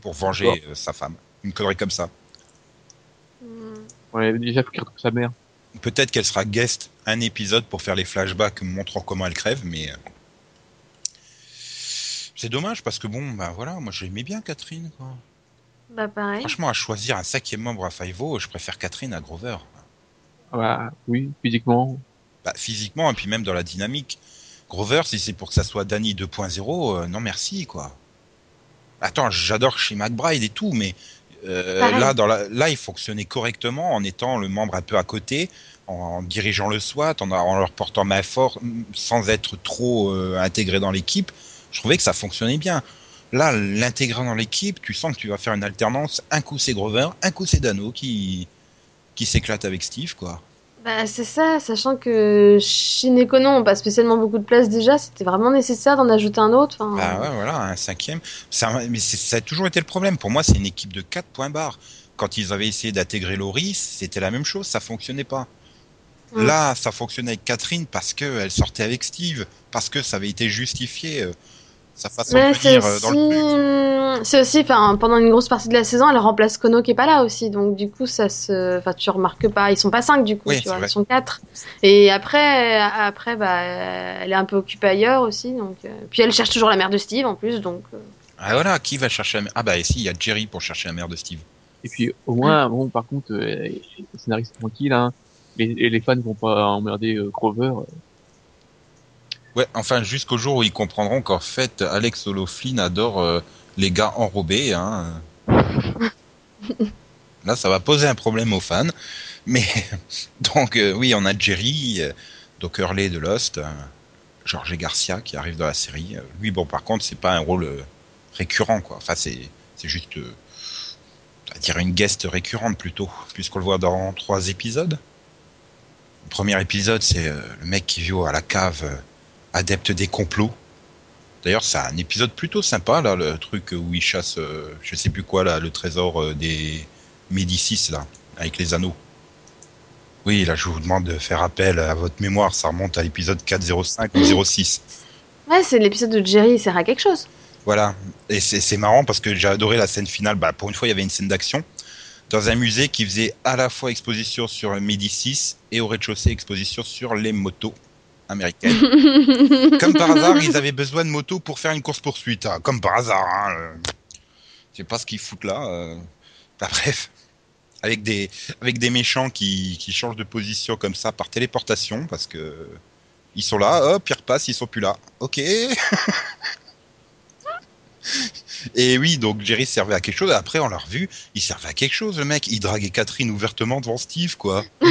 pour venger euh, sa femme. Une connerie comme ça. Hmm. ouais, déjà, faut qu'il retrouve sa mère. Peut-être qu'elle sera guest un épisode pour faire les flashbacks montrant comment elle crève, mais euh, c'est dommage parce que bon, bah voilà, moi j'aimais bien Catherine. Quoi. Bah, pareil. Franchement, à choisir un cinquième membre à Five-O, je préfère Catherine à Grover. Ah Bah, oui, physiquement. Bah, physiquement et puis même dans la dynamique. Grover, si c'est pour que ça soit Danny 2.0, euh, non merci quoi. Attends, j'adore chez McBride et tout, mais euh, là, dans la, là, il fonctionnait correctement en étant le membre un peu à côté, en dirigeant le SWAT, en, en leur portant main fort, sans être trop euh, intégré dans l'équipe. Je trouvais que ça fonctionnait bien. Là, l'intégrer dans l'équipe, tu sens que tu vas faire une alternance. Un coup c'est Grover, un coup c'est Dano qui qui s'éclate avec Steve, quoi. Bah, c'est ça, sachant que chez Nekono, on pas spécialement beaucoup de place déjà, c'était vraiment nécessaire d'en ajouter un autre. Enfin, Bah ouais, voilà, un cinquième. Ça, mais ça a toujours été le problème. Pour moi, c'est une équipe de 4 points barres. Quand ils avaient essayé d'intégrer Loris, c'était la même chose, ça fonctionnait pas. Là, ça fonctionnait avec Catherine parce qu'elle sortait avec Steve, parce que ça avait été justifié, euh, sa façon Mais de c'est venir euh, dans le aussi, c'est aussi, enfin, pendant une grosse partie de la saison, elle remplace Kono qui est pas là aussi, donc du coup, ça se, enfin, tu remarques pas, ils sont pas cinq du coup, Oui, tu c'est vois, vrai. ils sont quatre. Et après, après, bah, elle est un peu occupée ailleurs aussi, donc, euh, puis elle cherche toujours la mère de Steve en plus, donc. euh, Ah voilà, qui va chercher la mère? Ah bah si, il y a Jerry pour chercher la mère de Steve. Et puis, au moins, bon, par contre, euh, les scénaristes tranquilles, hein. Les, et les fans vont pas emmerder euh, Grover. Ouais, enfin jusqu'au jour où ils comprendront qu'en fait Alex Oloflin adore euh, les gars enrobés. Hein. Là, ça va poser un problème aux fans. Mais donc euh, oui, on a Jerry, euh, Hurley de Lost, euh, Jorge Garcia qui arrive dans la série. Lui, bon, par contre, c'est pas un rôle récurrent, quoi. Enfin, c'est c'est juste, on va dire une guest récurrente plutôt, puisqu'on le voit dans trois épisodes. Le premier épisode, c'est le mec qui vit à la cave, adepte des complots. D'ailleurs, c'est un épisode plutôt sympa, là, le truc où il chasse, euh, je sais plus quoi, là, le trésor euh, des Médicis, là, avec les anneaux. Oui, là, je vous demande de faire appel à votre mémoire, ça remonte à l'épisode 405 ou 06. Ouais, c'est l'épisode de Jerry, il sert à quelque chose. Voilà, et c'est marrant parce que j'ai adoré la scène finale. Bah, pour une fois, il y avait une scène d'action dans un musée qui faisait à la fois exposition sur Médicis et au rez-de-chaussée exposition sur les motos américaines. Comme par hasard, ils avaient besoin de motos pour faire une course-poursuite. hein. Comme par hasard. Hein. Je sais pas ce qu'ils foutent là. euh. Bah, bref. Avec des, avec des méchants qui, qui changent de position comme ça par téléportation parce que ils sont là, hop, ils repassent, ils sont plus là. Ok. Et oui, donc Jerry servait à quelque chose. Après, on l'a revu, il servait à quelque chose, le mec. Il draguait Catherine ouvertement devant Steve, quoi.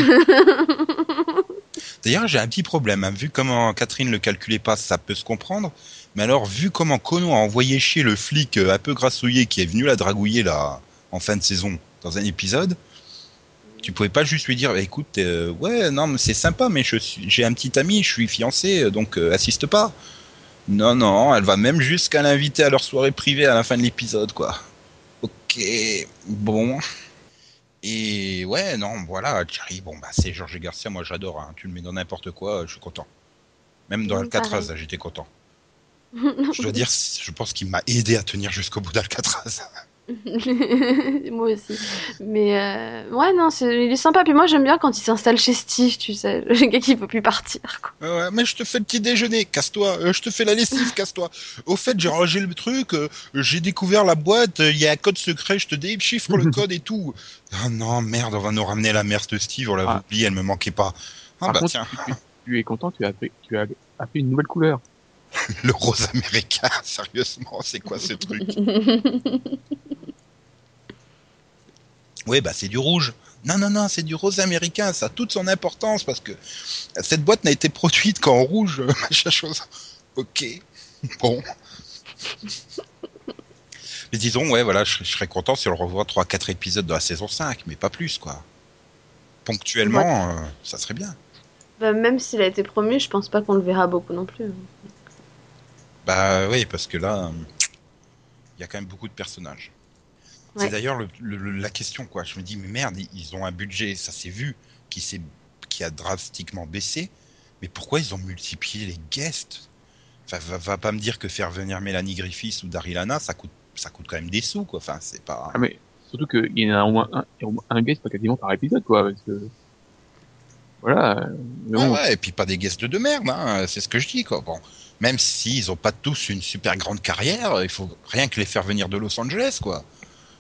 D'ailleurs, j'ai un petit problème. hein. Vu comment Catherine le calculait pas, ça peut se comprendre. Mais alors, vu comment Kono a envoyé chier le flic euh, un peu grassouillé qui est venu la dragouiller là en fin de saison dans un épisode, tu pouvais pas juste lui dire, bah, écoute, euh, ouais, non, mais c'est sympa, mais j'ai un petit ami, je suis fiancé, euh, donc assiste pas. Non, non, elle va même jusqu'à l'inviter à leur soirée privée à la fin de l'épisode, quoi. Ok, bon. Et ouais, non, voilà, Thierry, bon, bah, c'est Georges Garcia, moi j'adore, hein. tu le mets dans n'importe quoi, je suis content. Même dans Alcatraz, j'étais content. Je dois dire, je pense qu'il m'a aidé à tenir jusqu'au bout d'Alcatraz. moi aussi. Mais euh, ouais, non, c'est- il est sympa. Puis moi, j'aime bien quand il s'installe chez Steve, tu sais, le gars qui peut plus partir. Quoi. Ouais, ouais, mais je te fais le petit déjeuner, casse-toi. Euh, je te fais la lessive, casse-toi. Au fait, j'ai rangé le truc, euh, j'ai découvert la boîte, euh, il y a un code secret, je te déchiffre le code et tout. Ah non, merde, on va nous ramener la mère de Steve, on l'avait Ah. oublié, elle me manquait pas. Ah Par bah contre, tiens, tu, tu es content, tu as tu as, as fait une nouvelle couleur. le rose américain, sérieusement, c'est quoi ce truc? Oui, bah c'est du rouge. Non, non, non, c'est du rose américain, ça a toute son importance parce que cette boîte n'a été produite qu'en rouge, machin chose. Ok, bon. Mais disons, ouais, voilà, je, je serais content si on le revoit 3-4 épisodes de la saison 5, mais pas plus, quoi. Ponctuellement, euh, ça serait bien. Bah, même s'il a été promu, je pense pas qu'on le verra beaucoup non plus. Bah oui, parce que là, il y a quand même beaucoup de personnages. Ouais. C'est d'ailleurs le- le- le- la question, quoi. Je me dis, mais merde, ils- ont un budget, ça s'est vu, qui, qui a drastiquement baissé. Mais pourquoi ils ont multiplié les guests? Enfin, va, va pas me dire que faire venir Mélanie Griffiths ou Daryl Hannah, ça coûte, ça coûte quand même des sous, quoi. Enfin, c'est pas. Ah, mais surtout qu'il y en a au moins un, guest, pas quasiment par épisode, quoi. Parce que, voilà. bon, ouais, et puis pas des guests de merde, hein, c'est ce que je dis, quoi. Bon, même s'ils ont pas tous une super grande carrière, il faut rien que les faire venir de Los Angeles, quoi.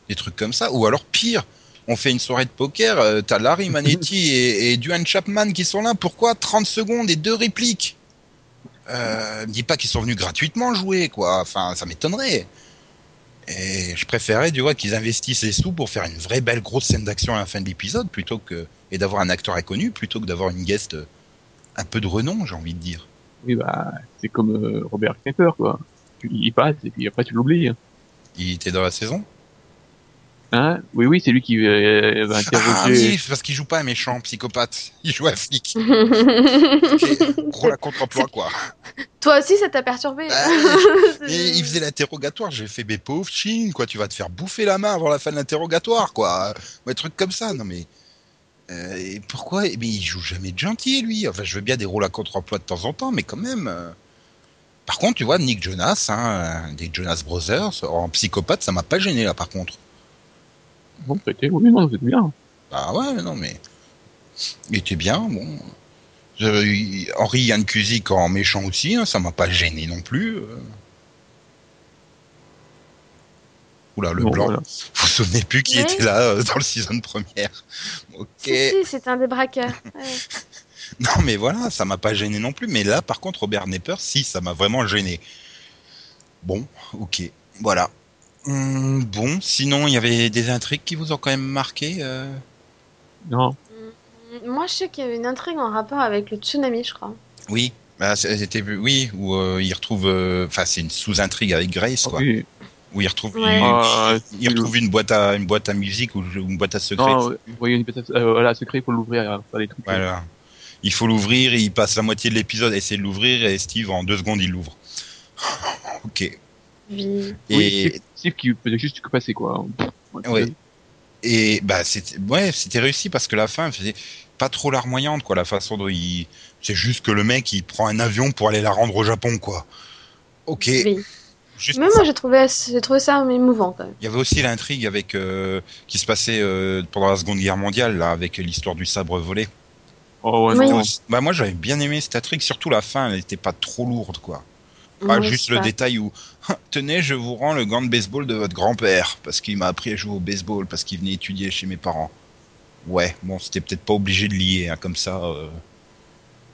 Des trucs comme ça. Ou alors pire, on fait une soirée de poker, euh, t'as Larry Manetti et, et Duane Chapman qui sont là. Pourquoi 30 secondes et deux répliques? Euh, me dis pas qu'ils sont venus gratuitement jouer, quoi. Enfin, ça m'étonnerait. Et je préférais, tu vois, qu'ils investissent les sous pour faire une vraie belle grosse scène d'action à la fin de l'épisode, plutôt que et d'avoir un acteur inconnu, plutôt que d'avoir une guest euh, un peu de renom, j'ai envie de dire. Oui, bah, c'est comme euh, Robert Knepper, quoi. Tu, il passe, et puis après, tu l'oublies. Il était dans la saison? Hein? Oui, oui, c'est lui qui euh, va Ah interroger. oui, c'est parce qu'il joue pas un méchant psychopathe, il joue un flic. Gros la contre-emploi quoi. Toi aussi, ça t'a perturbé Ah, Et il faisait l'interrogatoire, j'ai fait mes pauvres chine, quoi, tu vas te faire bouffer la main avant la fin de l'interrogatoire, quoi. Un truc comme ça, non mais. Euh, et pourquoi? Mais il joue jamais de gentil, lui. Enfin, je veux bien des rôles à contre-emploi de temps en temps, mais quand même. euh. Par contre, tu vois, Nick Jonas, hein, des Jonas Brothers, en psychopathe, ça m'a pas gêné là, par contre. Bon, c'était, oui, non, c'était bien. Bah ouais, non mais. Il était bien, bon. Euh, Henri Yann Cusick en méchant aussi, hein, ça m'a pas gêné non plus. euh. Oula, le Bon, blanc. voilà. Vous vous souvenez plus qui Oui. était là euh, dans le season première. Ok. Si, si, c'est un des braqueurs. Ouais. Non mais voilà, ça m'a pas gêné non plus. Mais là, par contre, Robert Nepper, si, ça m'a vraiment gêné. Bon, ok, voilà. Hum, bon, sinon, il y avait des intrigues qui vous ont quand même marqué. euh Non. Mm, Moi, je sais qu'il y avait une intrigue en rapport avec le tsunami, je crois. Oui, bah, c'était oui, où euh, il retrouve, euh, enfin c'est une sous-intrigue avec Grace quoi, Oui. Où il retrouve, Ouais. il, Ah, il retrouve une boîte à une boîte à musique ou une boîte à secret. Non, voyez une peut-être, euh, voilà, secret, il faut l'ouvrir. Voilà. Il faut l'ouvrir, il passe la moitié de l'épisode à essayer de l'ouvrir et Steve en deux secondes il l'ouvre. ok. Oui, Et Steve, Steve qui faisait juste que passer, quoi. Ouais, Ouais. et bah c'était ouais c'était réussi parce que la fin faisait pas trop larmoyante quoi la façon dont il c'est juste que le mec il prend un avion pour aller la rendre au Japon quoi. Ok. Oui. Juste Mais moi, j'ai trouvé, j'ai trouvé ça émouvant quand même. Il y avait aussi l'intrigue avec euh, qui se passait euh, pendant la Seconde Guerre mondiale là avec l'histoire du sabre volé. Oh, ouais, Oui. Bah moi j'avais bien aimé cette intrigue, surtout la fin, elle n'était pas trop lourde quoi. Pas juste le pas- détail où tenez je vous rends le gant de baseball de votre grand-père parce qu'il m'a appris à jouer au baseball parce qu'il venait étudier chez mes parents. Ouais, bon c'était peut-être pas obligé de lier hein, comme ça. euh.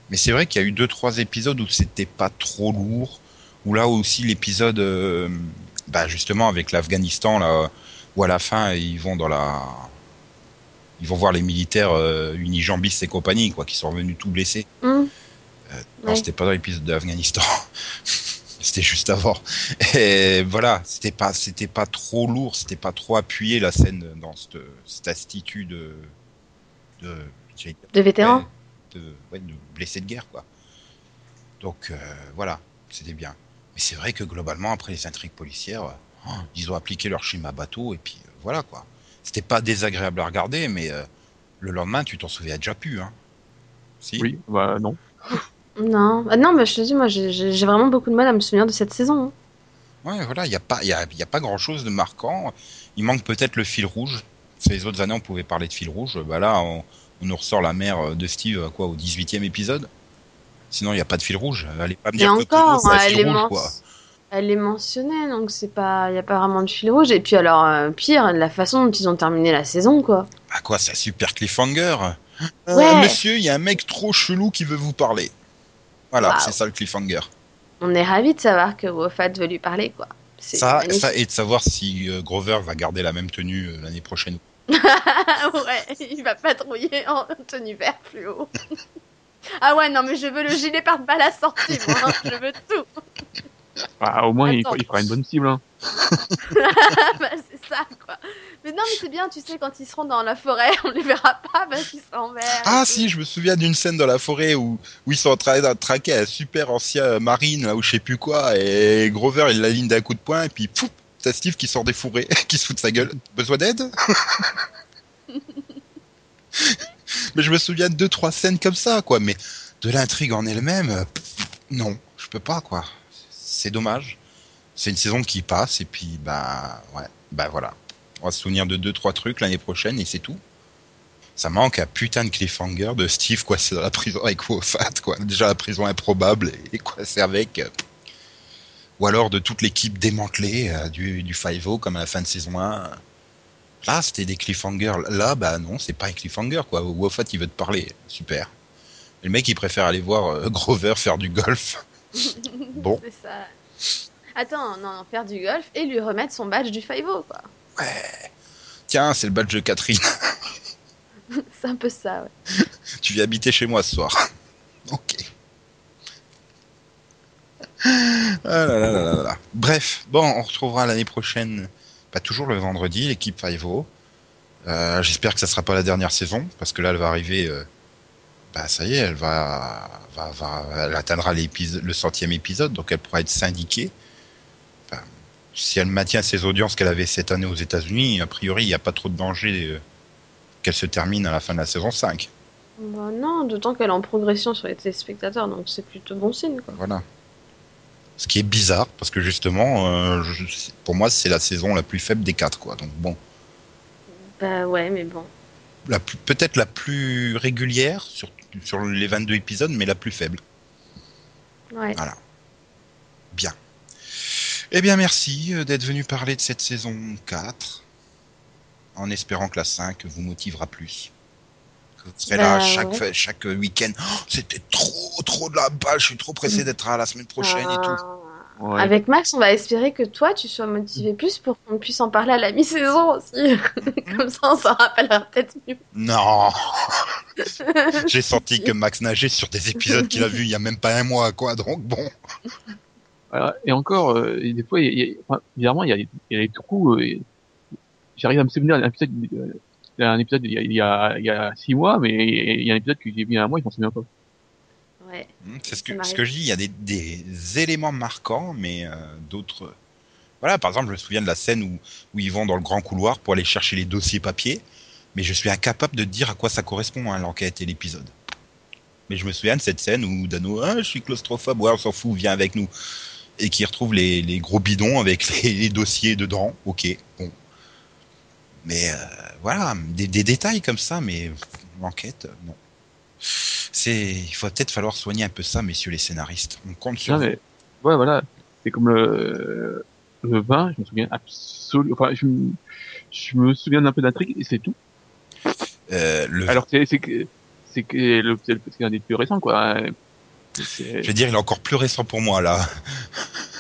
Mais c'est vrai qu'il y a eu deux trois épisodes où c'était pas trop lourd. Où là aussi l'épisode, euh, bah justement avec l'Afghanistan là, où à la fin ils vont dans la ils vont voir les militaires euh, unijambistes et compagnie, quoi, qui sont revenus tout blessés. Hum. Euh, non, c'était pas dans l'épisode d'Afghanistan. c'était juste avant. Et voilà, c'était pas, c'était pas trop lourd, c'était pas trop appuyé la scène dans cette, cette attitude de, de, De vétérans de, ouais, de blessé de guerre, quoi. Donc euh, voilà, c'était bien. Mais c'est vrai que globalement, après les intrigues policières, euh, oh, ils ont appliqué leur schéma bateau et puis euh, voilà quoi. C'était pas désagréable à regarder, mais euh, le lendemain, tu t'en souviens déjà plus, hein. Si. Oui, bah non. Non, Ah non, mais je te dis, moi, j'ai- vraiment beaucoup de mal à me souvenir de cette saison. hein. Ouais, voilà, il n'y a pas, il y a, y a pas grand chose de marquant. Il manque peut-être le fil rouge. Les autres années, on pouvait parler de fil rouge. Bah là, on, on nous ressort la mère de Steve, à quoi, au 18e épisode. Sinon, il n'y a pas de fil rouge. Allez pas me dire que encore, un elle fil est, rouge, quoi. elle est mentionnée, donc c'est pas, y a pas vraiment de fil rouge. Et puis alors, euh, pire, la façon dont ils ont terminé la saison, quoi. Ah quoi, c'est un super cliffhanger? Euh, Ouais. monsieur, il y a un mec trop chelou qui veut vous parler. Voilà, c'est ça le cliffhanger. On est ravis de savoir que Wofat veut lui parler, quoi. Ça, et de savoir si euh, Grover va garder la même tenue euh, l'année prochaine. ouais, il va patrouiller en tenue vert fluo. ah ouais, non, mais je veux le gilet pare-balles à sortie, moi. hein. Je veux tout. Bah, au moins, il, Attends. il fera une bonne cible. Hein. bah, c'est ça, quoi. Mais non, mais c'est bien, tu sais, quand ils seront dans la forêt, on les verra pas parce qu'ils sont en vert. Ah si, je me souviens d'une scène dans la forêt où, où ils sont en train de traquer un super ancien marine, là, ou je sais plus quoi, et Grover, il l'aligne d'un coup de poing, et puis pouf, t'as Steve qui sort des fourrés, qui se fout de sa gueule. Besoin d'aide? Mais je me souviens de deux, trois scènes comme ça, quoi, mais de l'intrigue en elle-même, euh, non, je peux pas, quoi. C'est dommage. C'est une saison qui passe, et puis, bah, ouais, bah voilà. On va se souvenir de deux, trois trucs l'année prochaine, et c'est tout. Ça manque un putain de cliffhanger de Steve coincé dans la prison avec Wofat, quoi. Déjà la prison improbable et coincé avec. euh, Ou alors de toute l'équipe démantelée euh, du, du 5 comme à la fin de saison 1. Là, c'était des cliffhangers. Là, bah non, c'est pas un cliffhanger, quoi. Wofat, il veut te parler. Super. Et le mec, il préfère aller voir euh, Grover faire du golf. Bon. C'est ça. Attends, non, non, faire du golf et lui remettre son badge du 5 quoi. Ouais. Tiens, c'est le badge de Catherine. C'est un peu ça, ouais. tu viens habiter chez moi ce soir. ok. Ah là là là là là. Bref, bon, on retrouvera l'année prochaine, toujours le vendredi, l'équipe 5 euh, J'espère que ça sera pas la dernière saison, parce que là, elle va arriver. euh, bah, ça y est, elle va, va, va elle atteindra le centième épisode, donc elle pourra être syndiquée. Si elle maintient ses audiences qu'elle avait cette année aux États-Unis, a priori, il n'y a pas trop de danger euh, qu'elle se termine à la fin de la saison 5. Bah non, d'autant qu'elle est en progression sur les téléspectateurs, donc c'est plutôt bon signe, quoi. Voilà. Ce qui est bizarre, parce que justement, euh, je- pour moi, c'est la saison la plus faible des quatre, quoi. Donc bon, Bah ouais, mais bon. la plus- peut-être la plus régulière sur, sur les 22 épisodes, mais la plus faible. Ouais. Bien. Eh bien, merci euh, d'être venu parler de cette saison 4, en espérant que la 5 vous motivera plus. Serez là Bah, chaque, ouais. chaque week-end. Oh, C'était trop, trop de la balle, je suis trop pressé d'être à la semaine prochaine et tout. Ah. Ouais. Avec Max, on va espérer que toi, tu sois motivé plus pour qu'on puisse en parler à la mi-saison aussi. Comme ça, on s'en rappellera peut-être mieux. Non J'ai senti que Max nageait sur des épisodes qu'il a vus il y a même pas un mois, quoi. Donc bon. Voilà. Et encore, euh, et des fois, il y a, il y a- enfin, bizarrement, il y a, il y a des trous. euh, J'arrive à me souvenir d'un épisode, épisode il y, a, il, y a, il y a six mois, mais il y a un épisode que j'ai vu il y a un mois, je m'en souviens pas. Ouais. Hmm, C'est ce que, m'arrive. ce que je dis, il y a des, des éléments marquants, mais euh, d'autres. Voilà, par exemple, je me souviens de la scène où, où ils vont dans le grand couloir pour aller chercher les dossiers papier, mais je suis incapable de dire à quoi ça correspond, hein, l'enquête et l'épisode. Mais je me souviens de cette scène où Dano, ah, je suis claustrophobe, ouais, on s'en fout, viens avec nous. Et qui retrouve les, les gros bidons avec les, les dossiers dedans, ok, bon. Mais euh, voilà, des, des détails comme ça, mais l'enquête, non. C'est, il faut peut-être falloir soigner un peu ça, messieurs les scénaristes. On compte sur Non, mais, ouais, voilà. C'est comme le, le vin, je me souviens absolument, enfin, je, me- je me souviens d'un peu d'intrigue et c'est tout. Euh, le, Alors, c'est, c'est que, c'est que le, c'est le- c'est un des plus récents, quoi. Je vais dire, il est encore plus récent pour moi là.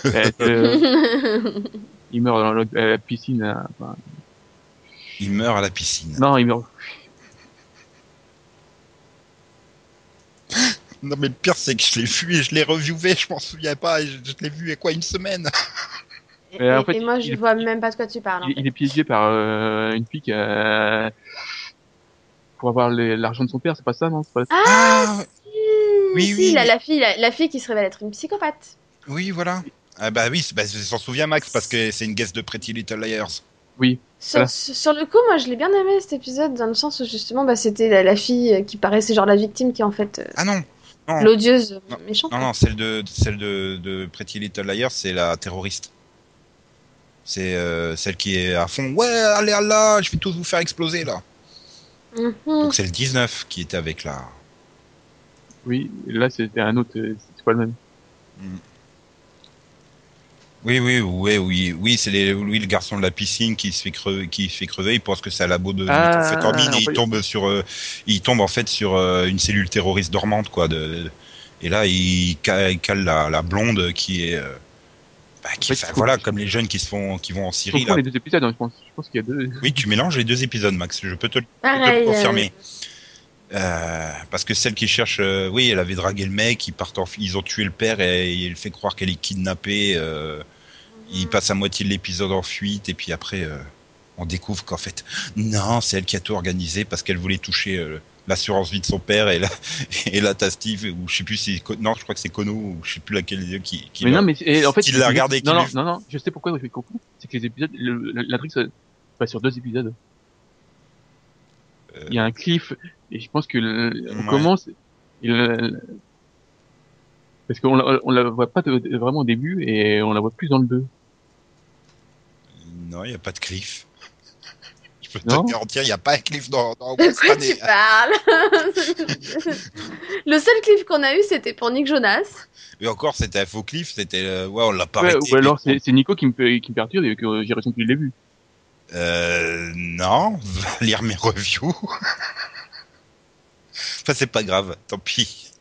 euh, euh, il meurt dans la, piscine. euh, enfin, il meurt à la piscine. Non, il meurt. non, mais le pire, c'est que je l'ai vu et je l'ai reviewé, je m'en souviens pas, je, je l'ai vu et quoi, une semaine euh, Et, moi, je vois même pas de quoi tu parles. Il, est piégé par euh, une fille qui, euh, pour avoir l'argent de son père, c'est pas ça, non. Ah, ah oui, oui, la, fille, la, fille qui se révèle être une psychopathe. Oui, voilà. Ah bah oui, bah, s'en souvient Max parce que c'est une guest de Pretty Little Liars. Oui. Sur, Voilà. sur, sur le coup, moi, je l'ai bien aimé cet épisode dans le sens où justement, bah, c'était la, la fille euh, qui paraissait genre la victime qui en fait euh, Ah non Non. l'odieuse euh, Non. méchante. Non, non, celle de, celle de, de Pretty Little Liars, c'est la terroriste. C'est euh, celle qui est à fond. Ouais, allez, Allah, je vais tous vous faire exploser là. Mhm. Donc c'est le 19 qui était avec la. Oui, là c'était un autre, c'est pas le même. Oui, oui, oui, oui, oui, c'est les, lui le garçon de la piscine qui se fait crever, qui se fait crever. Il pense que c'est à la labo de Ah, méthamphétamine et on il peut- tombe sur, euh, il tombe en fait sur euh, une cellule terroriste dormante quoi. De, et là il cale, il cale la, la blonde qui est, euh, bah, qui, En fait, voilà, comme les jeunes qui se font, qui vont en Syrie. Là. les deux épisodes, hein, je pense. Je pense qu'il y a deux. Oui, tu mélanges les deux épisodes, Max. Je peux te, le- Pareil. te confirmer. Euh, parce que celle qui cherche, euh, oui, elle avait dragué le mec, ils partent en, ils ont tué le père et il fait croire qu'elle est kidnappée. Euh, il passe à moitié de l'épisode en fuite et puis après, euh, on découvre qu'en fait, non, c'est elle qui a tout organisé parce qu'elle voulait toucher euh, l'assurance vie de son père et là, et Steve ou je sais plus si, non, je crois que c'est Kono ou je sais plus laquelle qui, qui mais l'a- non, mais et en fait, qu'il l'a regardé, Non, non, non, non, je sais pourquoi je. C'est que les épisodes, le- le- l'intrigue se passe sur deux épisodes. Euh, Il y a un cliff et je pense que le- on Ouais. commence. le- parce qu'on la, on la voit pas de- vraiment au début et on la voit plus dans le 2. Non, il n'y a pas de cliff. Je peux Non te garantir, il n'y a pas un cliff dans, dans De quoi tu parles Le seul clip qu'on a eu, c'était pour Nick Jonas. Et encore, c'était un faux cliff, c'était, euh, ouais, on l'a pas Ouais, arrêté. ou alors mais- c'est Nico qui me, peut- qui me perturbe et que j'ai l'impression qu'il l'a vu. Euh, non, va lire mes reviews. enfin, c'est pas grave, tant pis.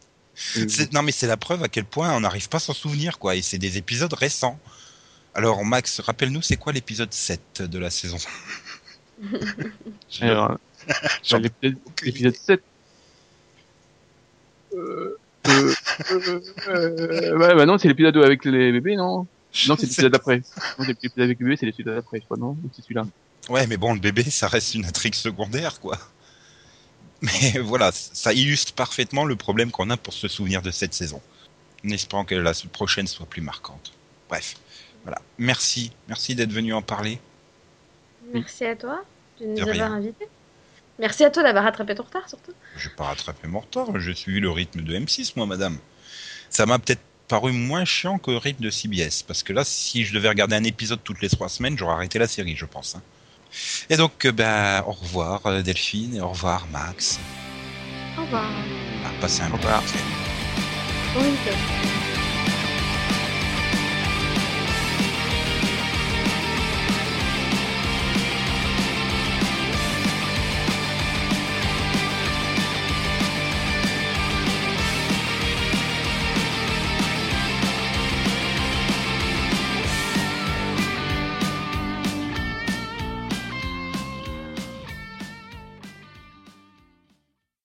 Euh, Non, mais c'est la preuve à quel point on n'arrive pas à s'en souvenir, quoi. Et c'est des épisodes récents. Alors, Max, rappelle-nous, c'est quoi l'épisode 7 de la saison? Alors, l'épisode aucune l'épisode 7. Euh, euh, euh, ouais, bah non, c'est l'épisode avec les bébés, non? Non, c'est l'épisode d'après. Non, c'est l'épisode avec les bébés, c'est l'épisode d'après, je crois, non? Ou c'est celui-là? Ouais, mais bon, le bébé, ça reste une intrigue secondaire, quoi. Mais voilà, ça illustre parfaitement le problème qu'on a pour se souvenir de cette saison. En espérant que la prochaine soit plus marquante. Bref, voilà. Merci, merci d'être venu en parler. Merci à toi de nous De avoir invités. Merci à toi d'avoir rattrapé ton retard, surtout. Je vais pas rattraper mon retard, j'ai suivi le rythme de M6, moi, madame. Ça m'a peut-être paru moins chiant que le rythme de CBS, parce que là, si je devais regarder un épisode toutes les trois semaines, j'aurais arrêté la série, je pense. hein. Et donc, ben, au revoir euh, Delphine, et au revoir Max. Au revoir. Ah, passez un Au bon week-end.